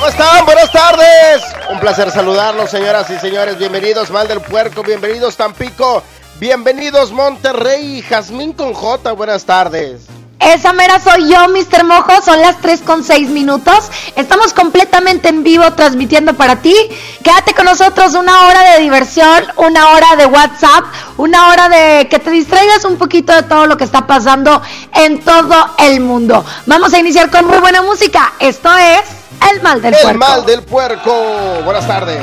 ¿Cómo están? Buenas tardes. Un placer saludarlos, señoras y señores. Bienvenidos, Mal del Puerco. Bienvenidos, Tampico. Bienvenidos, Monterrey. Jazmín con J. Buenas tardes. Esa mera soy yo, Mr. Mojo. Son las 3 con 6 minutos. Estamos completamente en vivo transmitiendo para ti. Quédate con nosotros una hora de diversión, una hora de WhatsApp, una hora de que te distraigas un poquito de todo lo que está pasando en todo el mundo. Vamos a iniciar con muy buena música. Esto es El Mal del El Puerco. Mal del Puerco. Buenas tardes.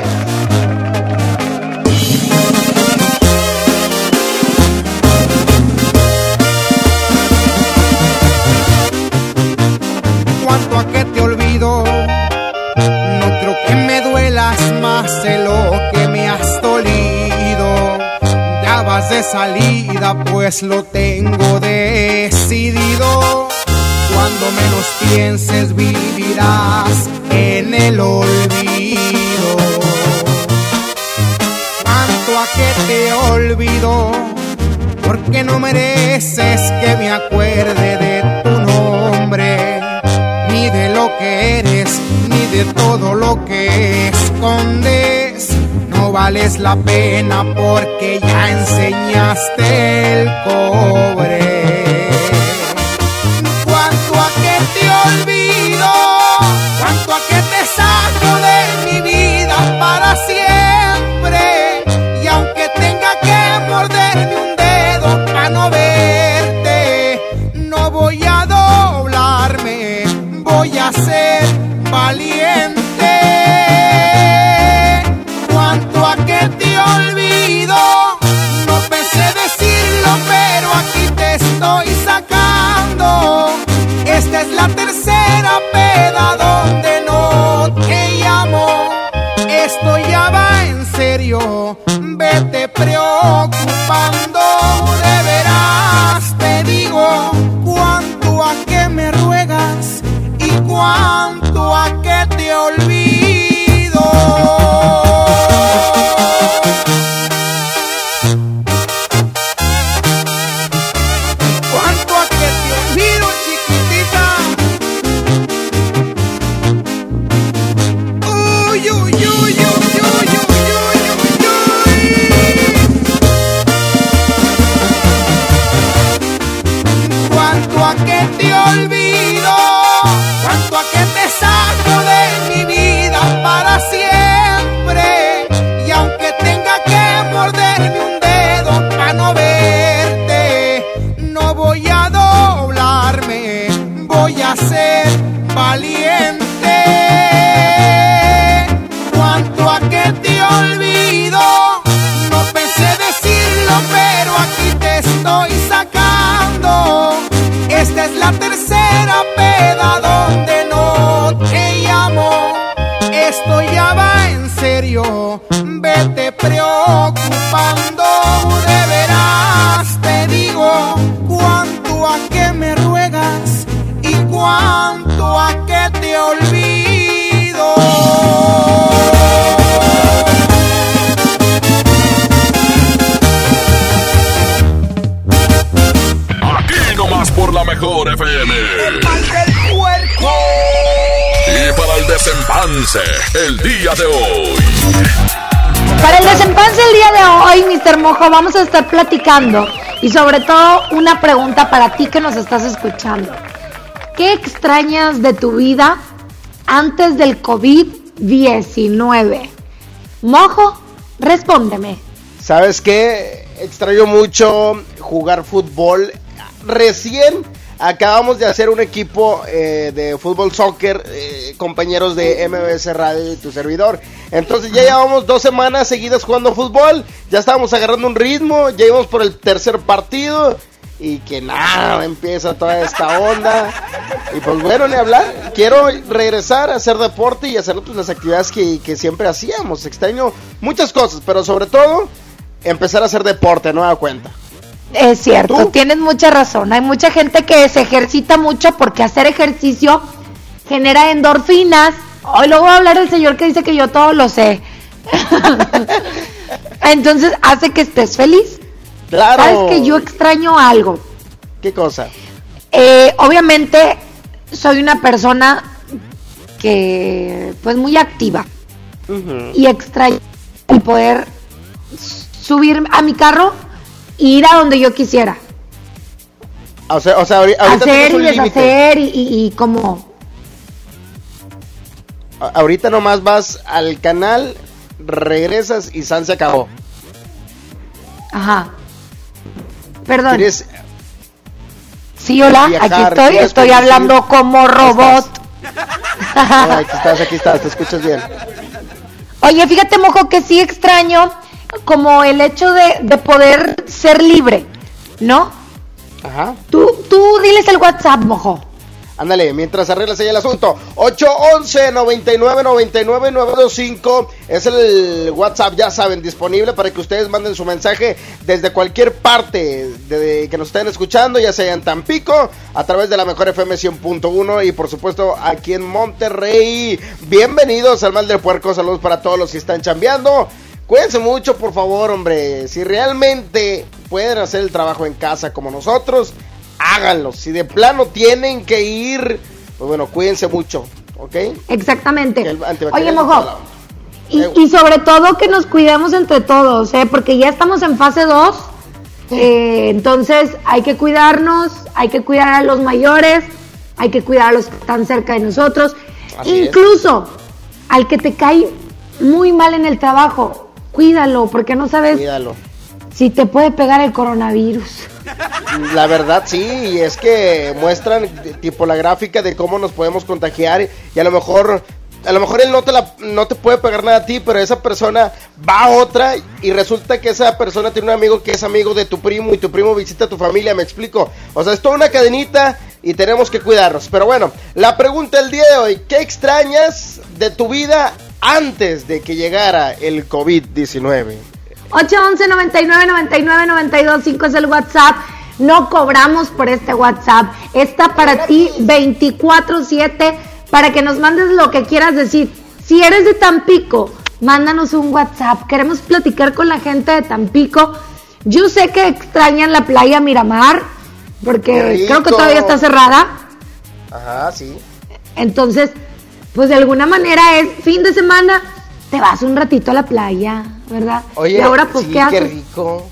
cuanto a que te olvido. No creo que me duelas más de lo que me has dolido. Ya vas de salida, pues lo tengo decidido. Cuando menos pienses, vivirás en el olvido. Cuanto a que te olvido, porque no mereces que me acuerde de tu nombre ni de lo que eres, ni de todo lo que escondes. No vales la pena porque ya enseñaste el cobre. El día de hoy. Para el desempance el día de hoy, Mr. Mojo, vamos a estar platicando y sobre todo una pregunta para ti que nos estás escuchando. ¿Qué extrañas de tu vida antes del COVID-19? Mojo, respóndeme. ¿Sabes qué? Extraño mucho jugar fútbol recién acabamos de hacer un equipo eh, de fútbol soccer, eh, compañeros de MBS Radio y tu servidor. Entonces ya llevamos dos semanas seguidas jugando fútbol, ya estábamos agarrando un ritmo, ya íbamos por el tercer partido y que nada, empieza toda esta onda. Y pues bueno, ni hablar, quiero regresar a hacer deporte y hacer pues, las actividades que, siempre hacíamos. Extraño muchas cosas, pero sobre todo empezar a hacer deporte, da cuenta. Es cierto, tienes mucha razón. Hay mucha gente que se ejercita mucho porque hacer ejercicio genera endorfinas. Hoy luego va a hablar el señor que dice que yo todo lo sé. Entonces hace que estés feliz. Claro. Sabes que yo extraño algo. ¿Qué cosa? Eh, obviamente soy una persona que pues muy activa y extraño el poder subir a mi carro ir a donde yo quisiera. O sea, o sea ahorita Hacer y deshacer y, y- y como... Ahorita nomás vas al canal, regresas y San se acabó. Ajá. Perdón. ¿Quieres- Sí, hola, viajar, aquí estoy. Estoy hablando como robot. Ah, aquí estás, aquí estás, te escuchas bien. Oye, fíjate, mojo, que sí extraño como el hecho de, de poder ser libre, ¿no? Ajá. Tú, tú diles el WhatsApp, mojo. Ándale, mientras arreglas ahí el asunto. 811 99 99 925 es el WhatsApp, ya saben, disponible para que ustedes manden su mensaje desde cualquier parte de, que nos estén escuchando, ya sea en Tampico, a través de la mejor FM 100.1 y por supuesto aquí en Monterrey. Bienvenidos al Mal del Puerco, saludos para todos los que están chambeando. Cuídense mucho, por favor, hombre. Si realmente pueden hacer el trabajo en casa como nosotros, háganlo. Si de plano tienen que ir, pues bueno, cuídense mucho, ¿ok? Exactamente. Oye, mojo. Y, Eh, y sobre todo que nos cuidemos entre todos, ¿eh? Porque ya estamos en fase 2. eh, entonces hay que cuidarnos, hay que cuidar a los mayores, hay que cuidar a los que están cerca de nosotros. Así es. Incluso al que te cae muy mal en el trabajo, cuídalo, porque no sabes Cuídalo. si te puede pegar el coronavirus. La verdad sí, y es que muestran tipo la gráfica de cómo nos podemos contagiar y a lo mejor a lo mejor él no te la no te puede pegar nada a ti, pero esa persona va a otra y resulta que esa persona tiene un amigo que es amigo de tu primo y tu primo visita a tu familia, me explico. O sea, es toda una cadenita y tenemos que cuidarnos. Pero bueno, la pregunta del día de hoy, ¿qué extrañas de tu vida antes de que llegara el COVID-19? 811 99 99 92 5 es el WhatsApp. No cobramos por este WhatsApp. Está para ti 24/7 para que nos mandes lo que quieras decir. Si eres de Tampico, mándanos un WhatsApp. Queremos platicar con la gente de Tampico. Yo sé que extrañan la playa Miramar porque creo que todavía está cerrada. Ajá, sí. Entonces, pues de alguna manera es fin de semana, te vas un ratito a la playa, ¿verdad? Oye, y ahora pues sí, ¿qué haces? rico.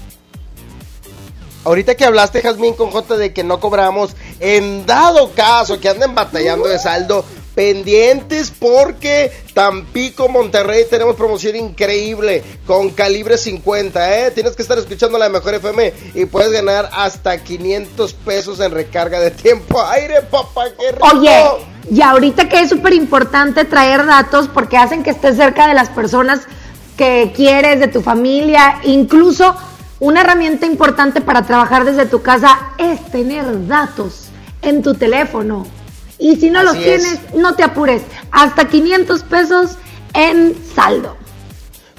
Ahorita que hablaste, Jazmín, con J de que no cobramos, en dado caso que anden batallando de saldo, pendientes porque Tampico, Monterrey tenemos promoción increíble con calibre 50, ¿eh? Tienes que estar escuchando la mejor FM y puedes ganar hasta 500 pesos en recarga de tiempo aire, papá, qué rico. Oye, y ahorita que es súper importante traer datos porque hacen que estés cerca de las personas que quieres, de tu familia, incluso una herramienta importante para trabajar desde tu casa es tener datos en tu teléfono. Y si no los tienes, es. no te apures. Hasta 500 pesos en saldo.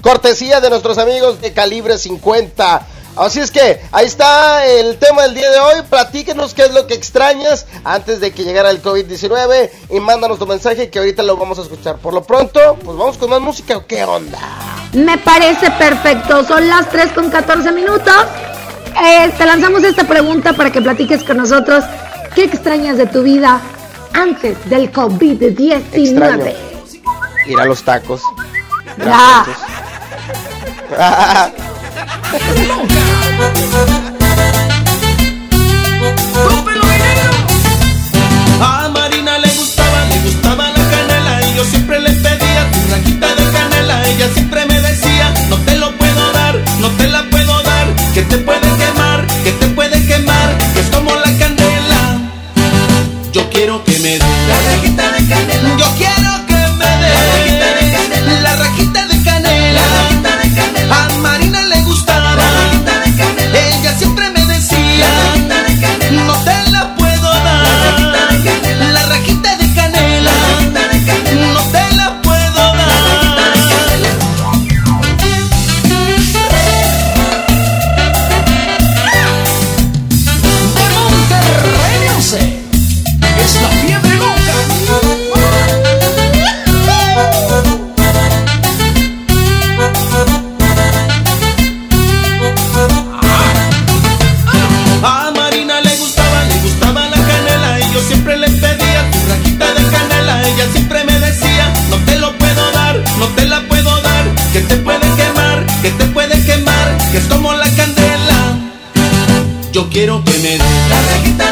Cortesía de nuestros amigos de calibre 50. Así es que ahí está el tema del día de hoy. Platíquenos qué es lo que extrañas antes de que llegara el COVID-19 y mándanos tu mensaje que ahorita lo vamos a escuchar. Por lo pronto, pues vamos con más música o qué onda. Me parece perfecto. Son las 3 con 14 minutos. Eh, te lanzamos esta pregunta para que platiques con nosotros. ¿Qué extrañas de tu vida antes del COVID-19? Extraño. Ir a los tacos. Ya. A Marina le gustaba, le gustaba la canela y yo siempre le pedía tu rajita de canela. Ella siempre me decía, no te lo puedo quiero que me dé la rajita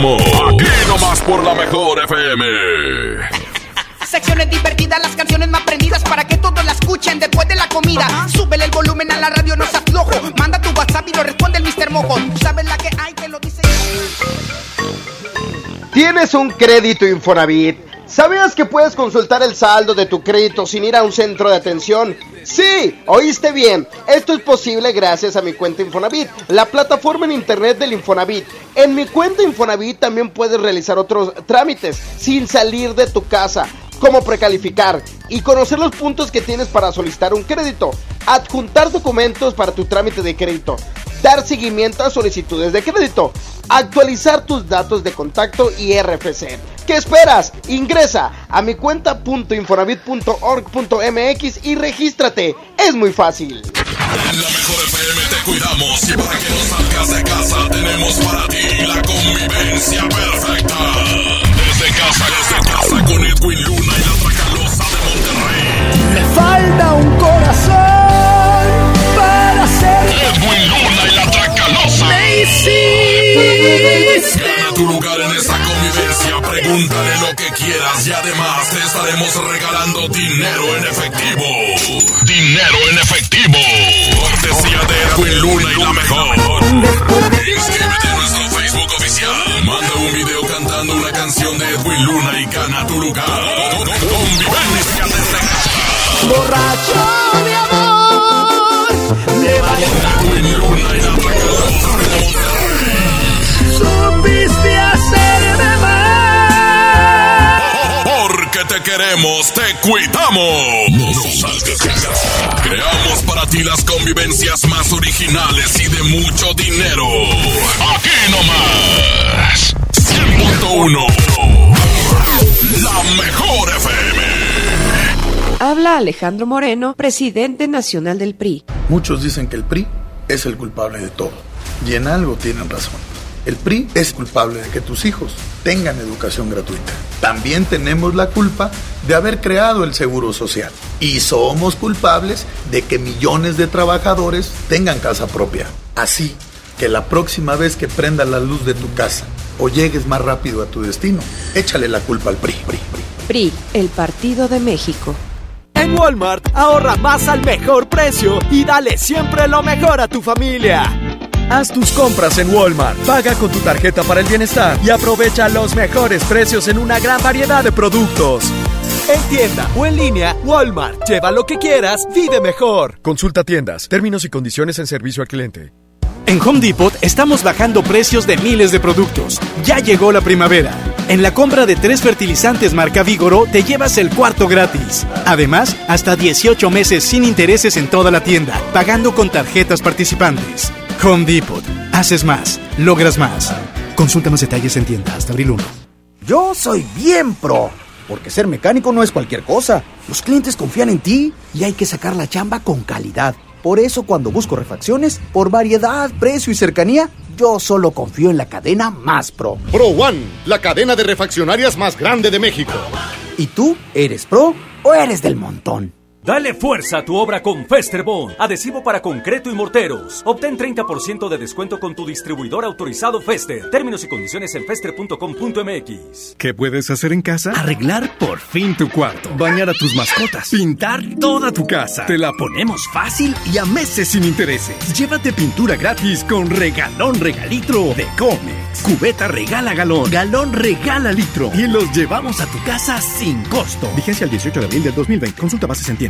Regresamos. Aquí nomás por la mejor FM. Secciones divertidas, las canciones más prendidas para que todos la escuchen después de la comida. Súbele el volumen a la radio, no seas flojo. Manda tu WhatsApp y lo responde el Mr. Mojo. Sabes la que hay, que lo dice. ¿Tienes un crédito Infonavit? ¿Sabías que puedes consultar el saldo de tu crédito sin ir a un centro de atención? Sí, oíste bien. Esto es posible gracias a mi cuenta Infonavit, la plataforma en internet del Infonavit. En mi cuenta Infonavit también puedes realizar otros trámites sin salir de tu casa, como precalificar y conocer los puntos que tienes para solicitar un crédito, adjuntar documentos para tu trámite de crédito, dar seguimiento a solicitudes de crédito, actualizar tus datos de contacto y RFC. ¿Qué esperas? Ingresa a mi cuenta.infonavit.org.mx y regístrate. Es muy fácil. En la mejor FM te cuidamos y para que no salgas de casa tenemos para ti la convivencia perfecta. Desde casa, desde casa con Edwin Luna y la Tracalosa de Monterrey. Me falta un corazón pregúntale lo que quieras y además te estaremos regalando dinero en efectivo. Dinero en efectivo. Cortesía de Edwin Luna y la mejor. Inscríbete a nuestro Facebook oficial. Manda un video cantando una canción de Edwin Luna y gana tu lugar. Convivencia desde casa. borracho de amor, de Supiste te queremos, te cuidamos. No salgas de casa. Creamos para ti las convivencias más originales y de mucho dinero. Aquí nomás. 100.1. La mejor FM. Habla Alejandro Moreno, presidente nacional del PRI. Muchos dicen que el PRI es el culpable de todo. Y en algo tienen razón. El PRI es culpable de que tus hijos tengan educación gratuita. También tenemos la culpa de haber creado el Seguro Social. Y somos culpables de que millones de trabajadores tengan casa propia. Así que la próxima vez que prenda la luz de tu casa o llegues más rápido a tu destino, échale la culpa al PRI. PRI, PRI. PRI, el Partido de México. En Walmart ahorra más al mejor precio y dale siempre lo mejor a tu familia. Haz tus compras en Walmart, paga con tu tarjeta para el bienestar y aprovecha los mejores precios en una gran variedad de productos. En tienda o en línea, Walmart. Lleva lo que quieras, vive mejor. Consulta tiendas, términos y condiciones en servicio al cliente. En Home Depot estamos bajando precios de miles de productos. Ya llegó la primavera. En la compra de tres fertilizantes marca Vigoro te llevas el cuarto gratis. Además, hasta 18 meses sin intereses en toda la tienda, pagando con tarjetas participantes. Home Depot. Haces más, logras más. Consulta más detalles en tienda hasta abril 1. Yo soy bien pro, porque ser mecánico no es cualquier cosa. Los clientes confían en ti y hay que sacar la chamba con calidad. Por eso cuando busco refacciones, por variedad, precio y cercanía, yo solo confío en la cadena más pro. Pro One, la cadena de refaccionarias más grande de México. ¿Y tú eres pro o eres del montón? Dale fuerza a tu obra con Festerbond, adhesivo para concreto y morteros. Obtén 30% de descuento con tu distribuidor autorizado Fester. Términos y condiciones en fester.com.mx. ¿Qué puedes hacer en casa? Arreglar por fin tu cuarto, bañar a tus mascotas, pintar toda tu casa. Te la ponemos fácil y a meses sin intereses. Llévate pintura gratis con regalón regalitro de Comex. Cubeta regala galón, galón regala litro y los llevamos a tu casa sin costo. Vigencia el 18 de abril del 2020. Consulta bases en tienda.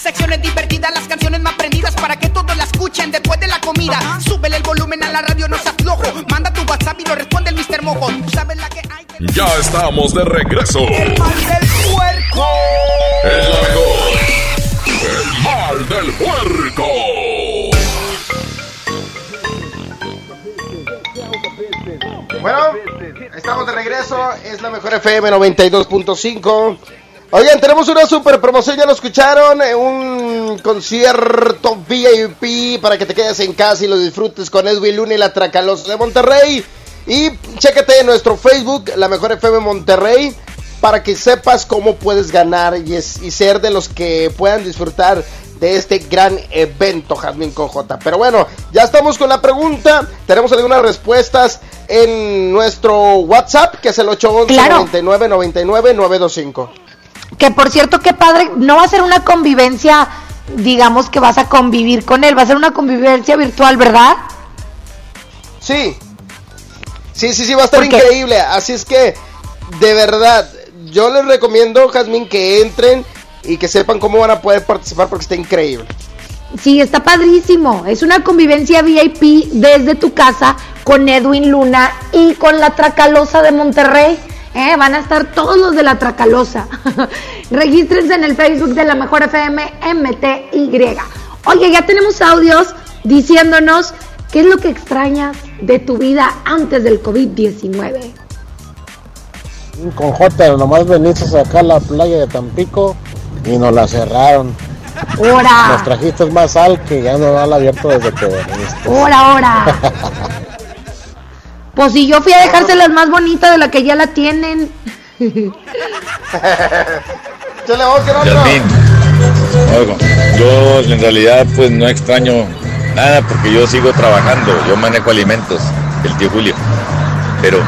Secciones divertidas, las canciones más prendidas para que todos la escuchen después de la comida. Súbele el volumen a la radio, no se aflojo. Manda tu WhatsApp y lo responde el Mr. Mojo. ¿Tú sabes la que hay? Ya estamos de regreso. El mal del puerco. Es la mejor. El mal del puerco. Bueno, estamos de regreso. Es la mejor FM 92.5. Oigan, tenemos una super promoción, ya lo escucharon, eh, un concierto VIP para que te quedes en casa y lo disfrutes con Edwin Luna y la Tracalosa de Monterrey. Y chécate en nuestro Facebook, la mejor FM Monterrey, para que sepas cómo puedes ganar y, es- y ser de los que puedan disfrutar de este gran evento, Jazmín con J. Pero bueno, ya estamos con la pregunta. Tenemos algunas respuestas en nuestro WhatsApp, que es el 811 Claro. 99 99 925. Que por cierto, qué padre, no va a ser una convivencia, digamos que vas a convivir con él, va a ser una convivencia virtual, ¿verdad? Sí. Sí, sí, sí, va a estar increíble. Así es que, de verdad, yo les recomiendo, Jazmín, que entren y que sepan cómo van a poder participar porque está increíble. Sí, está padrísimo. Es una convivencia VIP desde tu casa con Edwin Luna y con la Tracalosa de Monterrey. Eh, van a estar todos los de la Tracalosa. Regístrense en el Facebook de la Mejor FM MTY. Oye, ya tenemos audios diciéndonos qué es lo que extrañas de tu vida antes del COVID-19. Con J, nomás veniste a sacar la playa de Tampico y nos la cerraron. ¡Hora! Nos trajiste más sal que ya no la abierto desde que viniste. ¡Hora, hora! Pues si yo fui a dejárselas más bonita de la que ya la tienen. Yasmín, oigo, yo en realidad pues no extraño nada porque yo sigo trabajando, yo manejo alimentos, el tío Julio, pero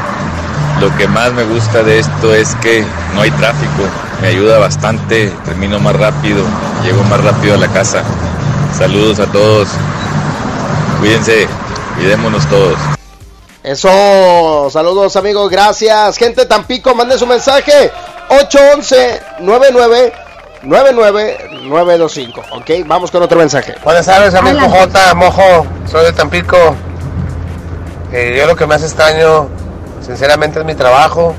lo que más me gusta de esto es que no hay tráfico, me ayuda bastante, termino más rápido, llego más rápido a la casa. Saludos a todos, cuídense, cuidémonos todos. Eso, saludos amigos, gracias. Gente de Tampico, mande su mensaje. 811-99-99-925. Ok, vamos con otro mensaje. Buenas tardes, amigo J, Mojo, soy de Tampico. Eh, yo lo que más extraño, sinceramente, es mi trabajo.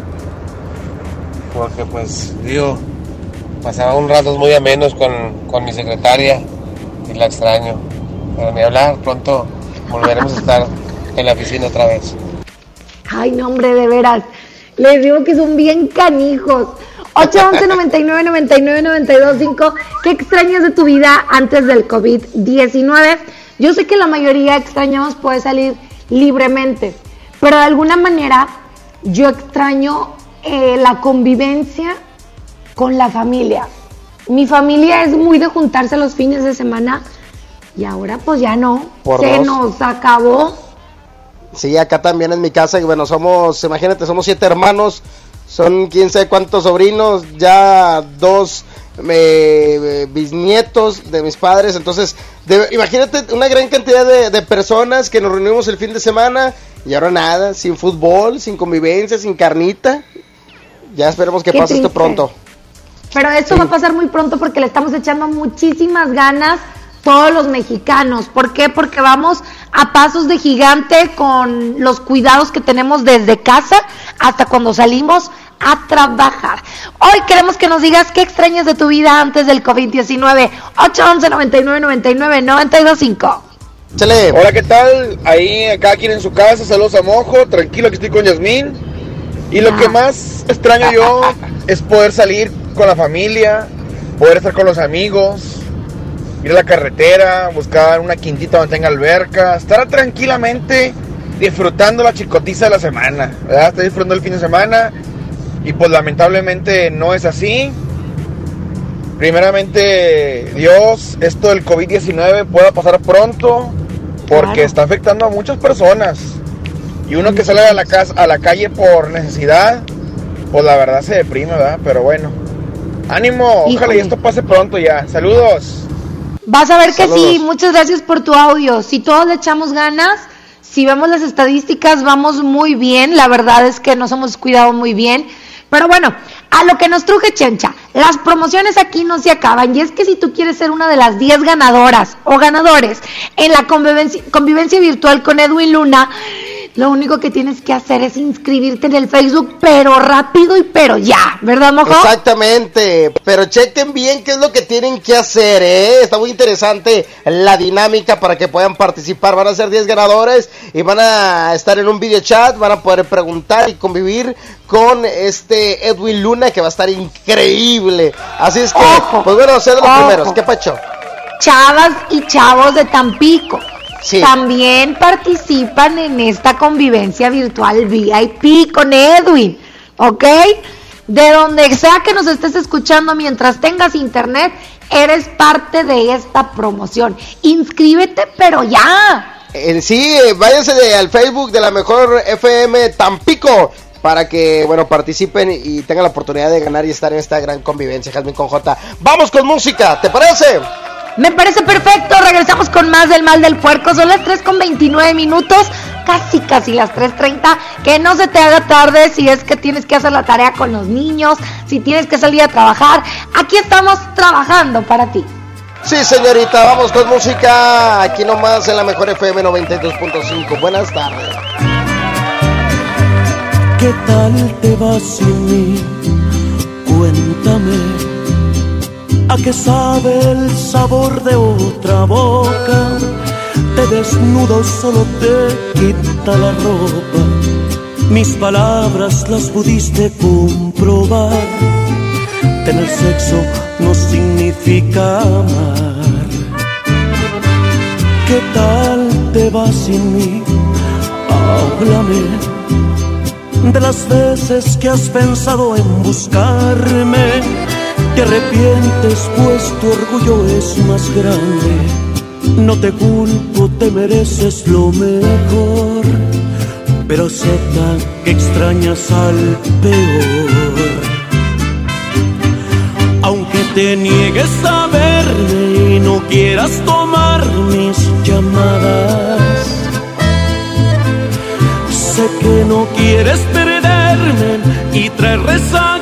Porque, pues, digo, pasaba un rato muy amenos con, con mi secretaria y la extraño. Pero ni hablar, pronto volveremos a estar en la oficina otra vez. Ay, no, hombre, de veras. Les digo que son bien canijos. 811 99 99 92 5. ¿Qué extrañas de tu vida antes del COVID-19? Yo sé que la mayoría extrañamos poder salir libremente, pero de alguna manera yo extraño eh, la convivencia con la familia. Mi familia es muy de juntarse los fines de semana y ahora pues ya no. Por Se dos. nos acabó. Sí, acá también en mi casa, y bueno, somos, imagínate, somos siete hermanos, son quién sabe cuántos sobrinos, ya dos eh, bisnietos de mis padres, entonces, de- imagínate una gran cantidad de, de personas que nos reunimos el fin de semana y ahora nada, sin fútbol, sin convivencia, sin carnita. Ya esperemos que Qué pase esto pronto. Pero esto va a pasar muy pronto porque le estamos echando muchísimas ganas todos los mexicanos. ¿Por qué? Porque vamos a pasos de gigante con los cuidados que tenemos desde casa hasta cuando salimos a trabajar. Hoy queremos que nos digas qué extrañas de tu vida antes del COVID-19. 811 99 99 925. Hola, ¿qué tal? Ahí, cada quien en su casa, saludos a Mojo, tranquilo que estoy con Yasmín. Y lo que más extraño yo es poder salir con la familia, poder estar con los amigos, ir a la carretera, buscar una quintita donde tenga alberca, estar tranquilamente disfrutando la chicotiza de la semana, ¿verdad? Estoy disfrutando el fin de semana y pues lamentablemente no es así. Primeramente, Dios, esto del COVID-19 pueda pasar pronto porque Claro. está afectando a muchas personas. Y uno que sale a la casa, a la calle por necesidad, pues la verdad se deprime, ¿verdad? Pero bueno. Ánimo, ojalá Híjole. y esto pase pronto ya. Saludos. Vas a ver que sí, muchas gracias por tu audio. Si todos le echamos ganas, si vemos las estadísticas, vamos muy bien. La verdad es que nos hemos cuidado muy bien. Pero bueno, a lo que nos truje Chencha, las promociones aquí no se acaban. Y es que si tú quieres ser una de las 10 ganadoras o ganadores en la convivencia, convivencia virtual con Edwin Luna, lo único que tienes que hacer es inscribirte en el Facebook, pero rápido y pero ya, ¿verdad, Mojo? Exactamente, pero chequen bien qué es lo que tienen que hacer, ¿eh? Está muy interesante la dinámica para que puedan participar. Van a ser 10 ganadores y van a estar en un video chat, van a poder preguntar y convivir con este Edwin Luna que va a estar increíble. Así es que, pues bueno, ser de los ojo. primeros. ¿Qué pacho? chavas y chavos de Tampico. También participan en esta convivencia virtual VIP con Edwin, ¿ok? De donde sea que nos estés escuchando mientras tengas internet, eres parte de esta promoción. Inscríbete, pero ya. Sí, váyanse de- al Facebook de la mejor FM Tampico para que, bueno, participen y tengan la oportunidad de ganar y estar en esta gran convivencia, Jasmine con J. Vamos con música, ¿te parece? Me parece perfecto. Regresamos con más del mal del puerco. Son las 3 con 29 minutos. Casi, casi las 3.30. Que no se te haga tarde si es que tienes que hacer la tarea con los niños. Si tienes que salir a trabajar. Aquí estamos trabajando para ti. Sí, señorita, vamos con música. Aquí nomás en la mejor FM 92.5. Buenas tardes. ¿Qué tal te va sin mí? Cuéntame. ¿A qué sabe el sabor de otra boca? Te desnudo, solo te quita la ropa. mis palabras las pudiste comprobar. Tener sexo no significa amar. ¿Qué tal te vas sin mí? Háblame de las veces que has pensado en buscarme. Te arrepientes pues tu orgullo es más grande. No te culpo, te mereces lo mejor pero acepta que extrañas al peor. Aunque te niegues a verme y no quieras tomar mis llamadas, sé que no quieres perderme y traer rezagadas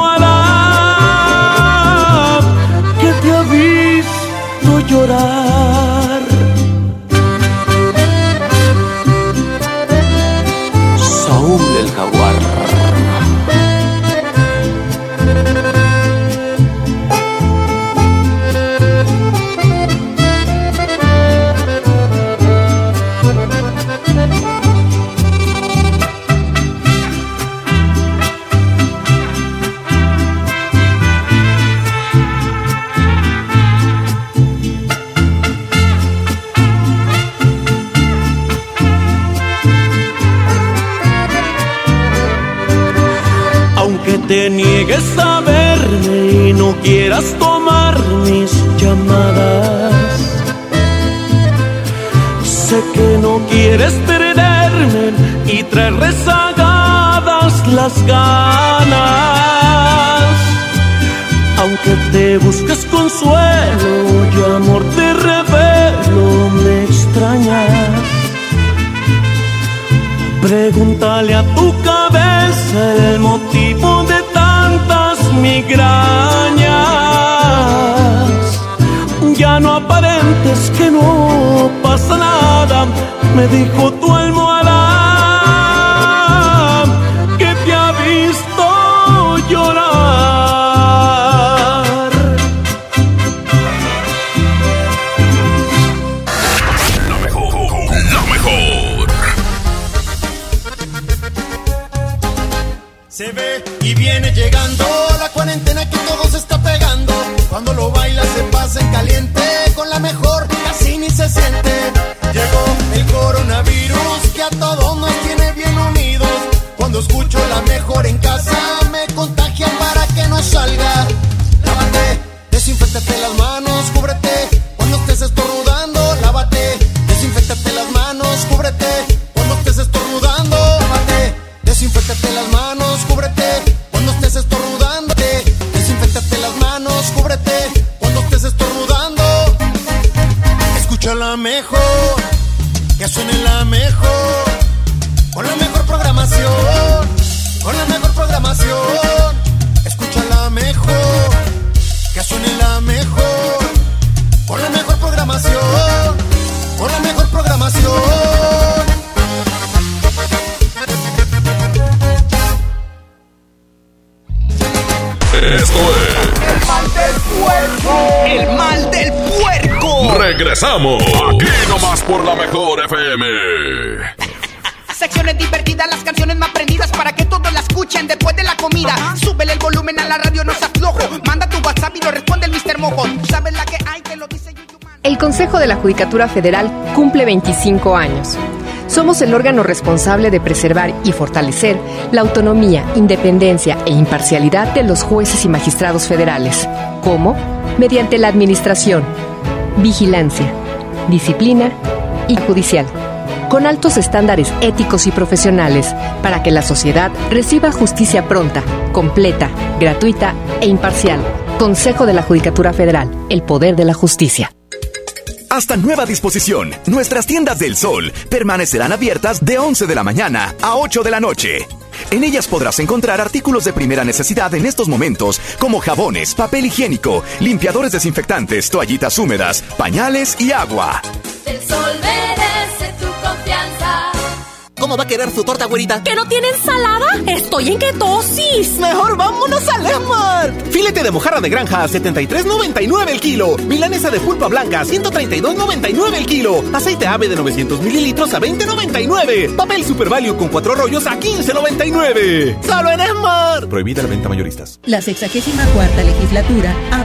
te niegues a verme y no quieras tomar mis llamadas, sé que no quieres perderme y traer rezagadas las ganas. Aunque te busques consuelo y amor te revelo, me extrañas. Pregúntale a tu cabeza el motivo migrañas. Ya no aparentes que no pasa nada, me dijo tu almohada coronavirus que a todos Regresamos. Aquí nomás por la mejor FM. Secciones divertidas, las canciones más prendidas para que todos la escuchen después de la comida. Súbele el volumen a la radio, no se aflojo. Manda tu WhatsApp y lo responde el Mr. Mojo. Sabes la que hay, te lo dice El Consejo de la Judicatura Federal cumple 25 años. Somos el órgano responsable de preservar y fortalecer la autonomía, independencia e imparcialidad de los jueces y magistrados federales, como mediante la administración, vigilancia, disciplina y judicial, con altos estándares éticos y profesionales para que la sociedad reciba justicia pronta, completa, gratuita e imparcial. Consejo de la Judicatura Federal, el poder de la justicia. Hasta nueva disposición, nuestras tiendas del sol permanecerán abiertas de 11 de la mañana a 8 de la noche. En ellas podrás encontrar artículos de primera necesidad en estos momentos, como jabones, papel higiénico, limpiadores desinfectantes, toallitas húmedas, pañales y agua. El sol. ¿Cómo va a querer su torta, güerita? ¿Que no tiene ensalada? Estoy en ketosis. Mejor vámonos al Esmart. Filete de mojarra de granja a 73.99 el kilo. Milanesa de pulpa blanca a 132.99 el kilo. Aceite ave de 900 mililitros a 20.99. Papel Super Value con cuatro rollos a 15.99. Solo en Esmart. Prohibida la venta mayoristas. La 64 legislatura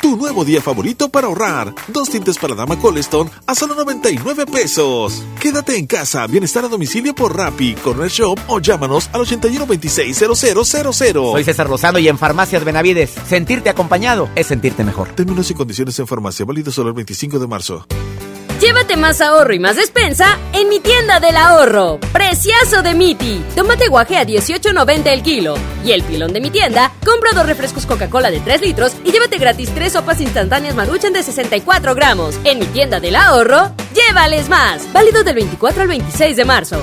tu nuevo día favorito para ahorrar. Dos tintes para dama Coleston a solo 99 pesos. Quédate en casa, bienestar a domicilio por Rappi, Corner Shop o llámanos al 81260000. Soy César Lozano y en Farmacias Benavides, sentirte acompañado es sentirte mejor. Términos y condiciones en farmacia, válido solo el 25 de marzo. Llévate más ahorro y más despensa en mi tienda del ahorro. Preciazo de Miti. Tómate guaje a 18.90 el kilo. Y el pilón de mi tienda, compra dos refrescos Coca-Cola de 3 litros y llévate gratis tres sopas instantáneas Maruchan de 64 gramos. En mi tienda del ahorro, llévales más. Válido del 24 al 26 de marzo.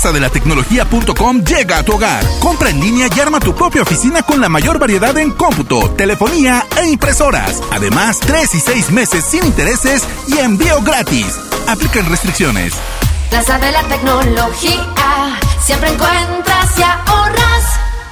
Plaza de la Tecnología.com llega a tu hogar. Compra en línea y arma tu propia oficina con la mayor variedad en cómputo, telefonía e impresoras. Además, 3 y 6 meses sin intereses y envío gratis. Aplican restricciones. Plaza de la Tecnología. Siempre encuentras y.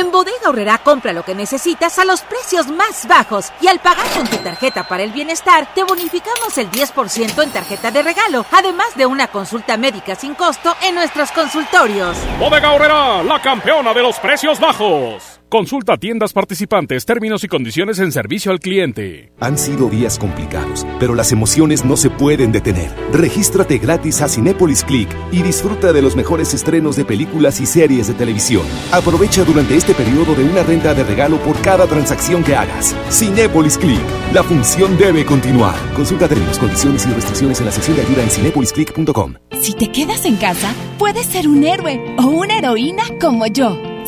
En Bodega Horrera compra lo que necesitas a los precios más bajos y al pagar con tu tarjeta para el bienestar te bonificamos el 10% en tarjeta de regalo, además de una consulta médica sin costo en nuestros consultorios. Bodega Horrera, la campeona de los precios bajos. Consulta tiendas participantes, términos y condiciones en servicio al cliente. Han sido días complicados, pero las emociones no se pueden detener. Regístrate gratis a Cinépolis Click y disfruta de los mejores estrenos de películas y series de televisión. Aprovecha durante este periodo de una renta de regalo por cada transacción que hagas. Cinépolis Click. La función debe continuar. Consulta términos, condiciones y restricciones en la sección de ayuda en cinepolisclick.com. Si te quedas en casa, puedes ser un héroe o una heroína como yo.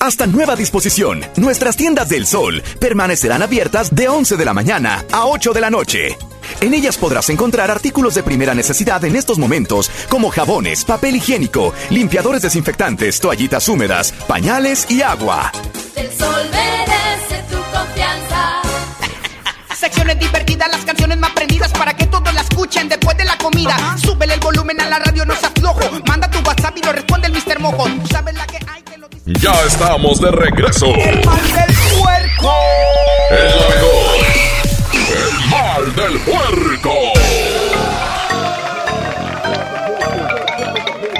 Hasta nueva disposición, nuestras tiendas del sol permanecerán abiertas de 11 de la mañana a 8 de la noche. En ellas podrás encontrar artículos de primera necesidad en estos momentos, como jabones, papel higiénico, limpiadores desinfectantes, toallitas húmedas, pañales y agua. El sol merece tu confianza. Secciones divertidas, las canciones más prendidas para que todos la escuchen después de la comida. Súbele el volumen a la radio, no se aflojo. Manda tu WhatsApp y lo responde el Mr. Mojo. Tú sabes la que hay. Ya estamos de regreso. El mal del puerco. El mejor. El mal del puerco.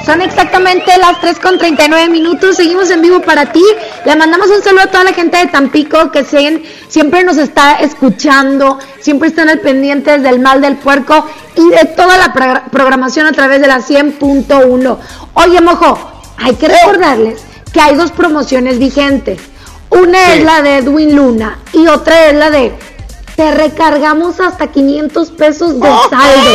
Son exactamente las 3 con 39 minutos. Seguimos en vivo para ti. Le mandamos un saludo a toda la gente de Tampico que siguen, siempre nos está escuchando, siempre están al pendientes del mal del puerco y de toda la pro- programación a través de la 100.1. Oye, mojo, hay que recordarles que hay dos promociones vigentes. Una es la de Edwin Luna y otra es la de te recargamos hasta 500 pesos de saldo.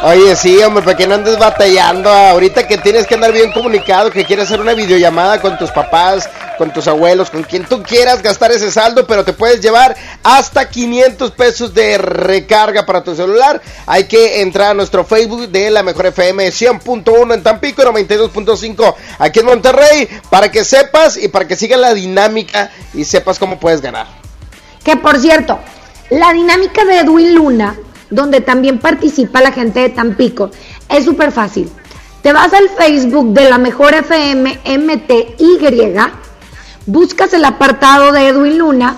Oye, sí, hombre, para que no andes batallando ahorita que tienes que andar bien comunicado, que quieres hacer una videollamada con tus papás, con tus abuelos, con quien tú quieras gastar ese saldo, pero te puedes llevar hasta 500 pesos de recarga para tu celular. Hay que entrar a nuestro Facebook de la Mejor FM 100.1 en Tampico, 92.5 aquí en Monterrey, para que sepas y para que siga la dinámica y sepas cómo puedes ganar. Que por cierto, la dinámica de Edwin Luna, donde también participa la gente de Tampico, es súper fácil. Te vas al Facebook de la Mejor FM MTY, buscas el apartado de Edwin Luna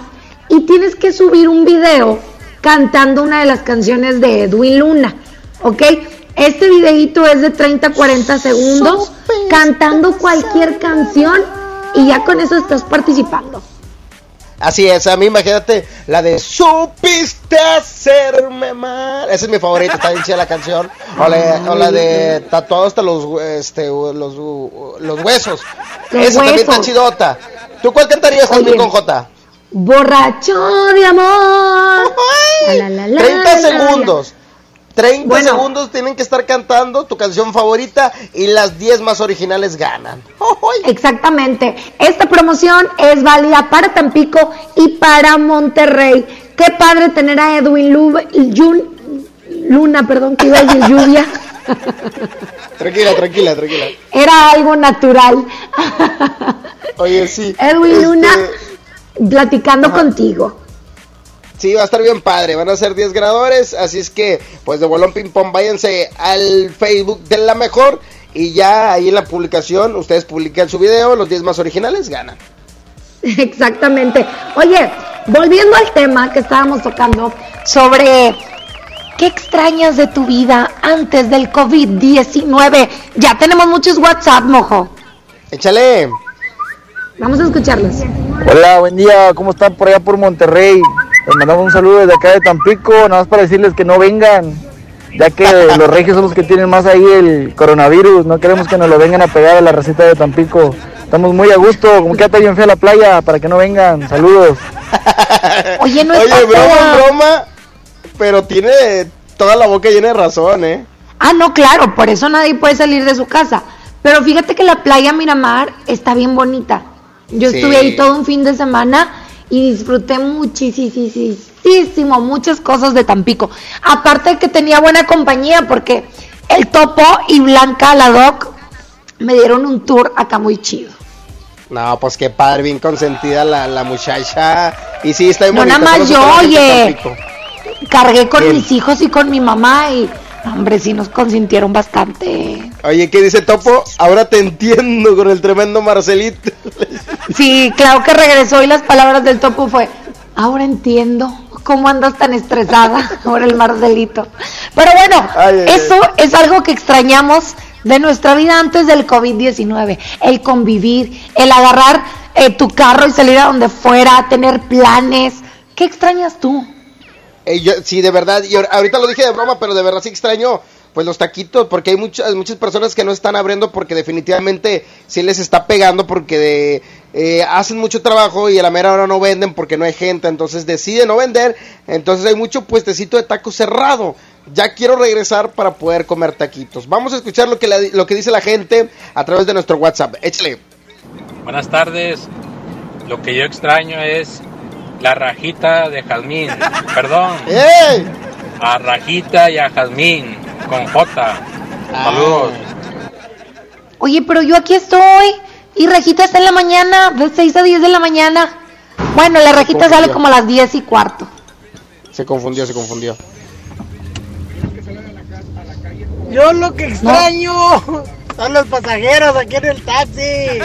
y tienes que subir un video cantando una de las canciones de Edwin Luna, ¿ok? Este videito es de 30-40 segundos cantando cualquier canción y ya con eso estás participando. Así es, a mí imagínate la de Supiste hacerme mal. Esa es mi favorita, está bien chida la canción. O la, o la de Tatuado hasta los, este, los, los huesos. Los Esa también está chidota. ¿Tú cuál cantarías también con J? Borracho de amor. La, la, la, la, 30 la, la. segundos. 30 Bueno. segundos tienen que estar cantando tu canción favorita y las 10 más originales ganan. Exactamente. Esta promoción es válida para Tampico y para Monterrey. Qué padre tener a Edwin Jun- Luna, perdón, que iba a decir lluvia. Tranquila, tranquila, tranquila. Era algo natural. Oye, sí. Edwin Este, Luna platicando contigo. Sí, va a estar bien padre. Van a ser 10 ganadores. Así es que, pues de bolón ping pong, váyanse al Facebook de la mejor. Y ya ahí en la publicación, ustedes publican su video. Los 10 más originales ganan. Exactamente. Oye, volviendo al tema que estábamos tocando sobre qué extrañas de tu vida antes del COVID-19. Ya tenemos muchos WhatsApp, mojo. Échale. Vamos a escucharlos. Hola, buen día, ¿cómo están por allá por Monterrey? Les mandamos un saludo desde acá de Tampico, nada más para decirles que no vengan, ya que los regios son los que tienen más ahí el coronavirus, no queremos que nos lo vengan a pegar a la receta de Tampico. Estamos muy a gusto, como que ya está bien fea la playa, para que no vengan, saludos. Oye, no Oye, está broma, broma. Pero tiene toda la boca llena de razón, ¿eh? Ah, no, claro, por eso nadie puede salir de su casa. Pero fíjate que la playa Miramar está bien bonita. Yo Sí. estuve ahí todo un fin de semana y disfruté muchísimo, muchas cosas de Tampico. Aparte de que tenía buena compañía porque el Topo y Blanca, la Doc, me dieron un tour acá muy chido. No, pues qué padre, bien consentida la, la muchacha. Y sí, está bien No, bonita, nada más yo, oye. Cargué con Bien. mis hijos y con mi mamá y, hombre, sí nos consintieron bastante. Oye, ¿qué dice Topo? Ahora te entiendo con el tremendo Marcelito. Sí, claro que regresó y las palabras del topo fue, ahora entiendo cómo andas tan estresada ahora el Marcelito. Pero bueno, Ay, ay, eso es algo que extrañamos de nuestra vida antes del COVID-19, el convivir, el agarrar eh, tu carro y salir a donde fuera, tener planes. ¿Qué extrañas tú? Eh, yo- sí, de verdad, y ahor- ahorita lo dije de broma, pero de verdad sí extraño pues los taquitos, porque hay muchas muchas personas que no están abriendo porque definitivamente sí les está pegando porque de, eh, hacen mucho trabajo y a la mera hora no venden porque no hay gente, entonces deciden no vender, entonces hay mucho puestecito de tacos cerrado. Ya quiero regresar para poder comer taquitos. Vamos a escuchar lo que, la- lo que dice la gente a través de nuestro WhatsApp. Échale. Buenas tardes. Lo que yo extraño es la rajita de jazmín. Perdón. ¡Ey! A rajita y a jazmín con J. Saludos. Oye, pero yo aquí estoy y Rejita está en la mañana, de 6 a 10 de la mañana. Bueno, la confundió. sale como a las 10 y cuarto. Se confundió, se confundió. Yo lo que extraño son los pasajeros aquí en el taxi.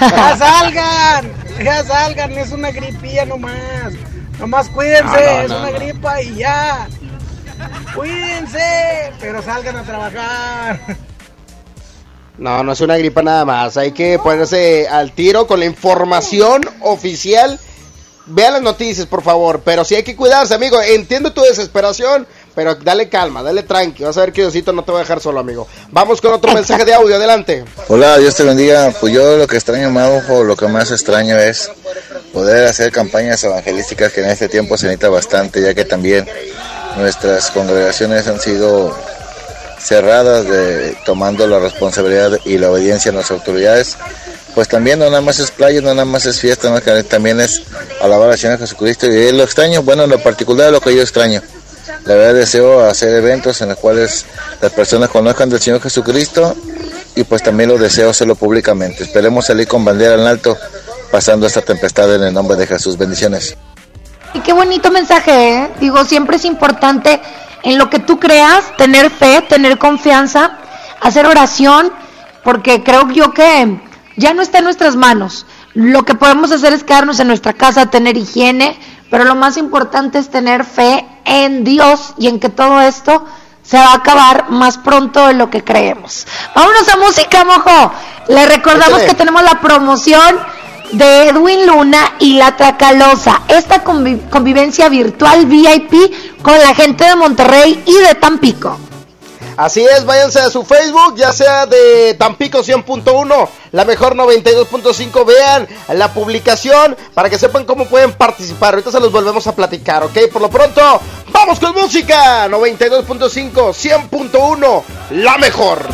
Ya salgan, ya salgan, es una gripilla nomás. Nomás cuídense, No, no, es no, una no. gripa y ya. Cuídense, pero salgan a trabajar. No, no es una gripa nada más. Hay que ponerse al tiro con la información oficial. Vean las noticias, por favor. Pero sí hay que cuidarse, amigo. Entiendo tu desesperación, Pero dale calma, dale tranqui. Vas a ver que Diosito no te va a dejar solo, amigo. Vamos con otro mensaje de audio, adelante. Hola, Dios te bendiga. Pues yo lo que extraño, Majo, lo que más extraño es poder hacer campañas evangelísticas que en este tiempo se necesita bastante, ya que también nuestras congregaciones han sido cerradas de tomando la responsabilidad y la obediencia a las autoridades. Pues también no nada más es playa, no nada más es fiesta, ¿no? También es alabar al Señor Jesucristo y lo extraño, bueno, en lo particular lo que yo extraño. La verdad deseo hacer eventos en los cuales las personas conozcan del Señor Jesucristo y pues también lo deseo hacerlo públicamente. Esperemos salir con bandera en alto pasando esta tempestad en el nombre de Jesús. Bendiciones. Y qué bonito mensaje, ¿eh? Digo, siempre es importante en lo que tú creas, tener fe, tener confianza, hacer oración, porque creo yo que ya no está en nuestras manos. Lo que podemos hacer es quedarnos en nuestra casa, tener higiene, pero lo más importante es tener fe en Dios y en que todo esto se va a acabar más pronto de lo que creemos. Vámonos a música, mojo. Le recordamos que tenemos la promoción de Edwin Luna y La Tracalosa. Esta convi- convivencia virtual VIP con la gente de Monterrey y de Tampico. Así es, váyanse a su Facebook, ya sea de Tampico 100.1, la mejor 92.5, vean la publicación para que sepan cómo pueden participar. Ahorita se los volvemos a platicar, ¿ok? Por lo pronto, vamos con música, 92.5, 100.1, la mejor.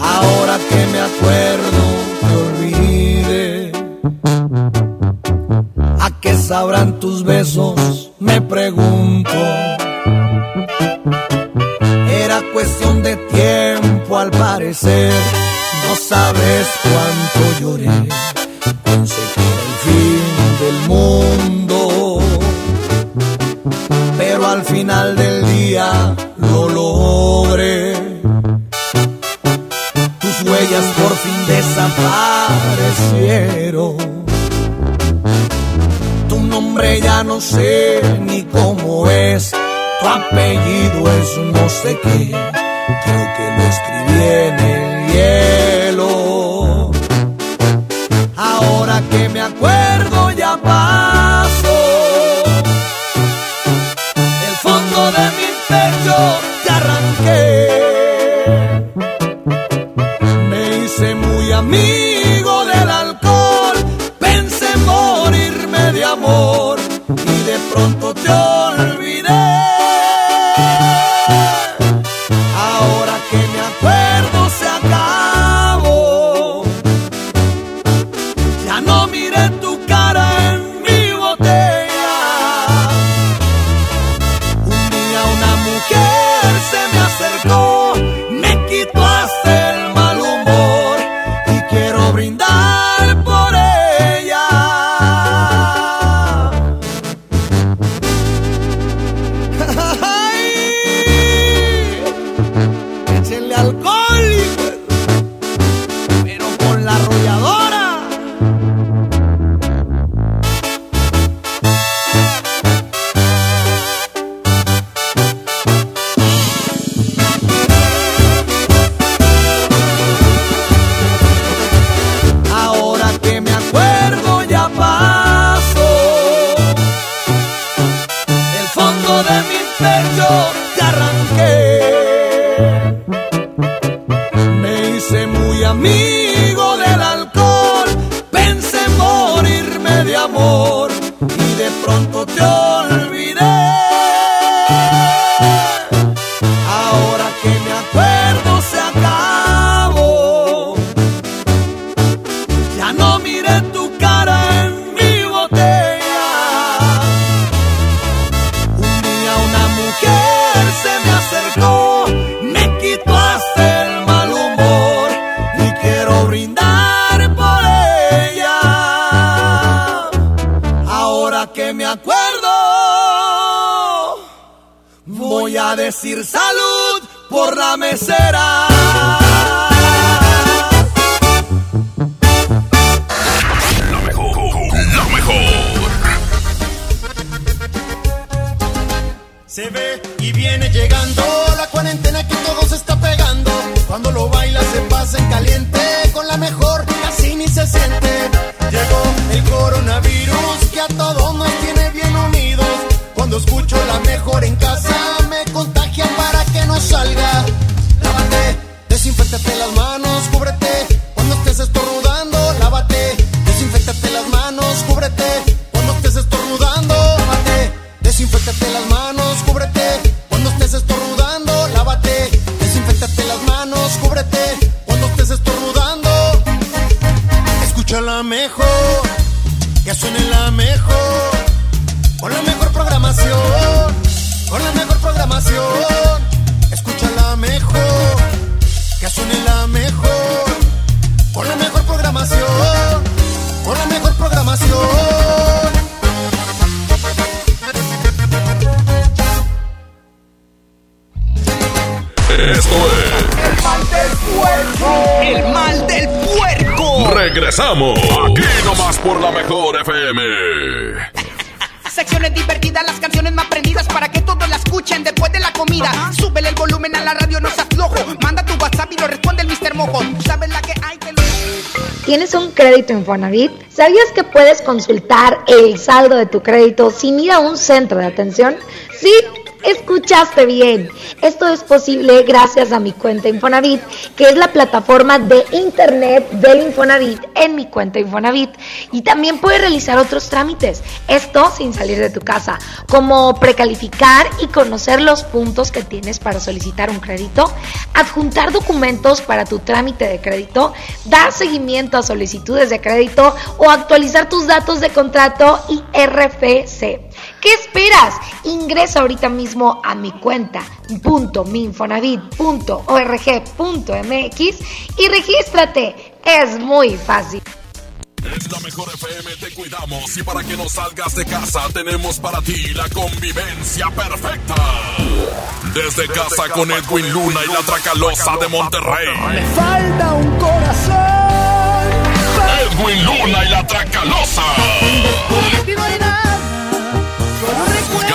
Ahora que me acuerdo, te olvidé. ¿A qué sabrán tus besos? Me pregunto. No sabes cuánto lloré. Pensé que era el fin del mundo. Pero al final del día lo logré tus huellas por fin desaparecieron. Tu nombre ya no sé ni cómo es, tu apellido es no sé qué, creo que lo escribí en el hielo. Ahora que me acuerdo salga. Lávate, desinfectate las manos, cúbrete. Regresamos. Aquí nomás por la mejor FM. Secciones divertidas, las canciones más prendidas para que todos la escuchen después de la comida. Súbele el volumen a la radio, no seas flojo. Manda tu WhatsApp y lo responde el Mr. Mojo. Sabes la que hay que lo... ¿Tienes un crédito Infonavit? ¿Sabías que puedes consultar el saldo de tu crédito sin ir a un centro de atención? Sí, escuchaste bien. Esto es posible gracias a mi cuenta Infonavit, que es la plataforma de internet del Infonavit en mi cuenta Infonavit. Y también puedes realizar otros trámites, esto sin salir de tu casa, como precalificar y conocer los puntos que tienes para solicitar un crédito, adjuntar documentos para tu trámite de crédito, dar seguimiento a solicitudes de crédito o actualizar tus datos de contrato y RFC. ¿Qué esperas? Ingresa ahorita mismo a mi cuenta .minfonavit.org.mx y regístrate. Es muy fácil. En la mejor FM te cuidamos y para que no salgas de casa tenemos para ti la convivencia perfecta. Desde casa con Edwin Luna y la Tracalosa de Monterrey. Falta un corazón. Edwin Luna y la Tracalosa.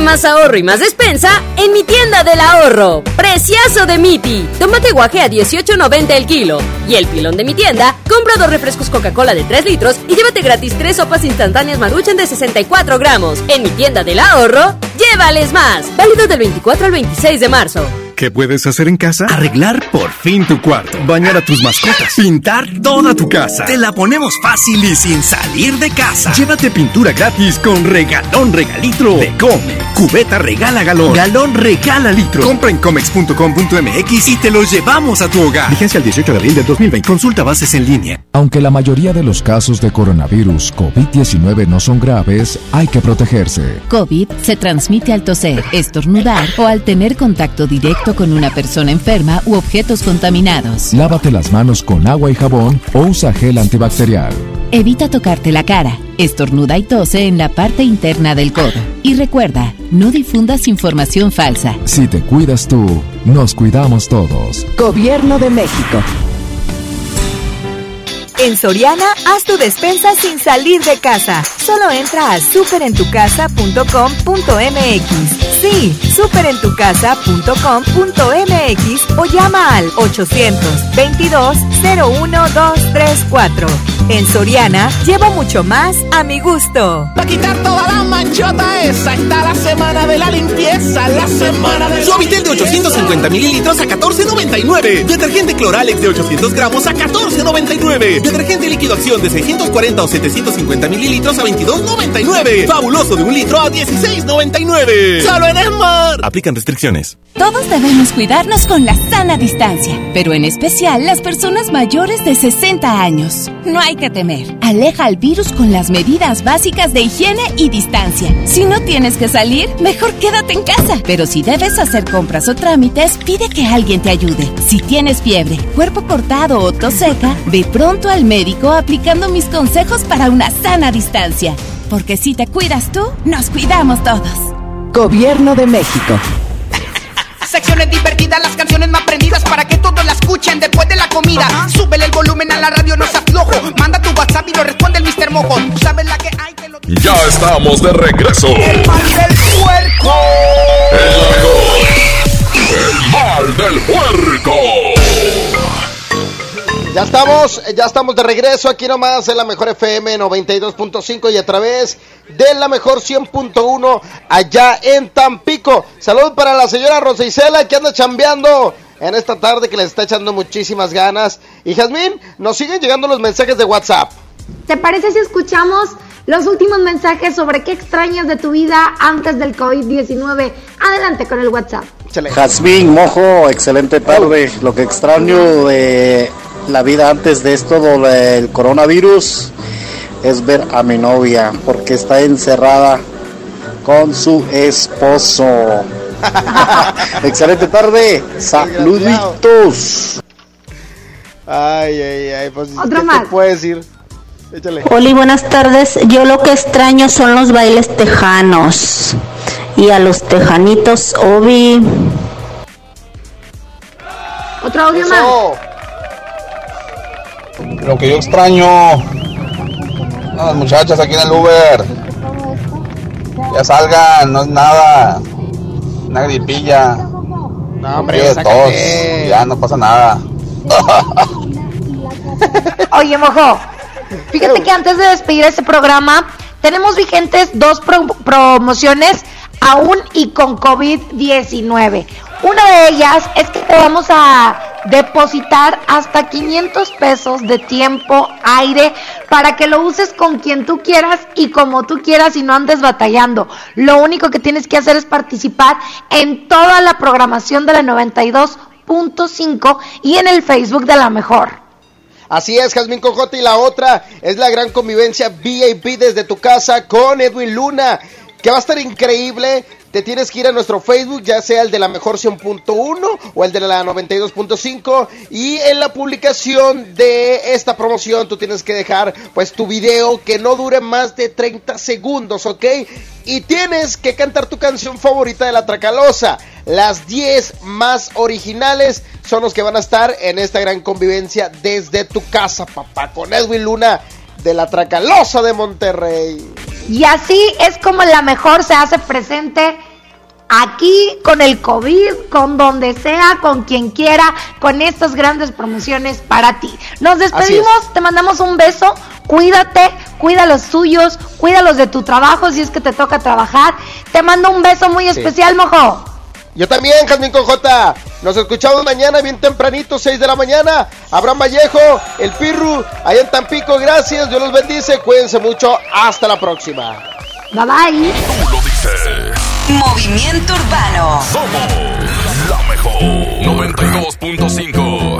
Más ahorro y más despensa en mi tienda del ahorro. Preciazo de Miti. Tomate guaje a 18.90 el kilo. Y el pilón de mi tienda, compra dos refrescos Coca-Cola de 3 litros y llévate gratis tres sopas instantáneas Maruchan de 64 gramos. En mi tienda del ahorro, llévales más. Válido del 24 al 26 de marzo. ¿Qué puedes hacer en casa? Arreglar por fin tu cuarto, bañar a tus mascotas, pintar toda tu casa. Te la ponemos fácil y sin salir de casa. Llévate pintura gratis con regalón regalitro de Come. Cubeta regala galón, galón regala litro. Compra en comex.com.mx y te lo llevamos a tu hogar. Vigencia el 18 de abril del 2020. Consulta bases en línea. Aunque la mayoría de los casos de coronavirus COVID-19 no son graves, hay que protegerse. COVID se transmite al toser, estornudar o al tener contacto directo con una persona enferma u objetos contaminados. Lávate las manos con agua y jabón o usa gel antibacterial. Evita tocarte la cara, estornuda y tose en la parte interna del codo. Y recuerda, no difundas información falsa. Si te cuidas tú, nos cuidamos todos. Gobierno de México. En Soriana, haz tu despensa sin salir de casa. Solo entra a superentucasa.com.mx. Sí, superentucasa.com.mx o llama al 800-22-01234. En Soriana, llevo mucho más a mi gusto. Para quitar toda la manchota esa está la semana de la limpieza, la semana de Suavitel de 850 mililitros a 14.99. Detergente Cloralex de 800 gramos a 14.99. Detergente líquido acción de 640 o 750 mililitros a 22.99. Fabuloso de un litro a 16.99. Solo en Esmar. Aplican restricciones. Todos debemos cuidarnos con la sana distancia, pero en especial las personas mayores de 60 años. No hay que temer. Aleja al virus con las medidas básicas de higiene y distancia. Si no tienes que salir, mejor quédate en casa. Pero si debes hacer compras o trámites, pide que alguien te ayude. Si tienes fiebre, cuerpo cortado o tos seca, ve pronto al médico aplicando mis consejos para una sana distancia. Porque si te cuidas tú, nos cuidamos todos. Gobierno de México. Secciones divertidas, las canciones más prendidas para que todos la escuchen después de la comida. Súbele el volumen a la radio, no se aflojo. Manda tu WhatsApp y lo responde el Mr. Mojo. Tú sabes la que hay que lo... Ya estamos de regreso. El mal del puerco. El mal del puerco. Ya estamos, ya estamos de regreso aquí nomás en la mejor FM 92.5 y a través de la mejor 100.1 allá en Tampico. Salud para la señora Rosa Isela que anda chambeando en esta tarde que les está echando muchísimas ganas. Y Jazmín, nos siguen llegando los mensajes de WhatsApp. ¿Te parece si escuchamos los últimos mensajes sobre qué extrañas de tu vida antes del COVID-19? Adelante con el WhatsApp. Jazmín, mojo, excelente tarde. Lo que extraño de la vida antes de esto del coronavirus es ver a mi novia porque está encerrada con su esposo. excelente tarde. Saluditos. Ay, ay, ay, pues Otro ¿qué más. te puedes decir? Échale. Oli, buenas tardes. Yo lo que extraño son los bailes tejanos. Y a los tejanitos, Obi. Otro audio más. Lo que yo extraño. Las muchachas aquí en el Uber. Ya salgan, no es nada. Una gripilla. No, hombre, de tos. Ya no pasa nada. Oye, mojo, fíjate que antes de despedir este programa, tenemos vigentes dos pro- promociones aún y con COVID-19. Una de ellas es que te vamos a depositar hasta 500 pesos de tiempo aire para que lo uses con quien tú quieras y como tú quieras y no andes batallando. Lo único que tienes que hacer es participar en toda la programación de la 92.5 y en el Facebook de la mejor. Así es, Jazmín Cojote. Y la otra es la gran convivencia VIP desde tu casa con Edwin Luna, que va a estar increíble. Te tienes que ir a nuestro Facebook, ya sea el de la mejor 100.1 o el de la 92.5. Y en la publicación de esta promoción tú tienes que dejar pues tu video que no dure más de 30 segundos, ¿ok? Y tienes que cantar tu canción favorita de la Tracalosa. Las 10 más originales son los que van a estar en esta gran convivencia desde tu casa, papá, con Edwin Luna de la Tracalosa de Monterrey. Y así es como la mejor se hace presente aquí con el COVID, con donde sea, con quien quiera, con estas grandes promociones para ti. Nos despedimos, te mandamos un beso, cuídate, cuida los tuyos, cuida los de tu trabajo si es que te toca trabajar. Te mando un beso muy Sí. especial, mojo. Yo también, Jazmín Cojota. Nos escuchamos mañana bien tempranito, 6 de la mañana. Abraham Vallejo, el Pirru, allá en Tampico. Gracias, Dios los bendice. Cuídense mucho. Hasta la próxima. Bye bye. Tú lo dices. Movimiento Urbano. Somos la mejor 92.5.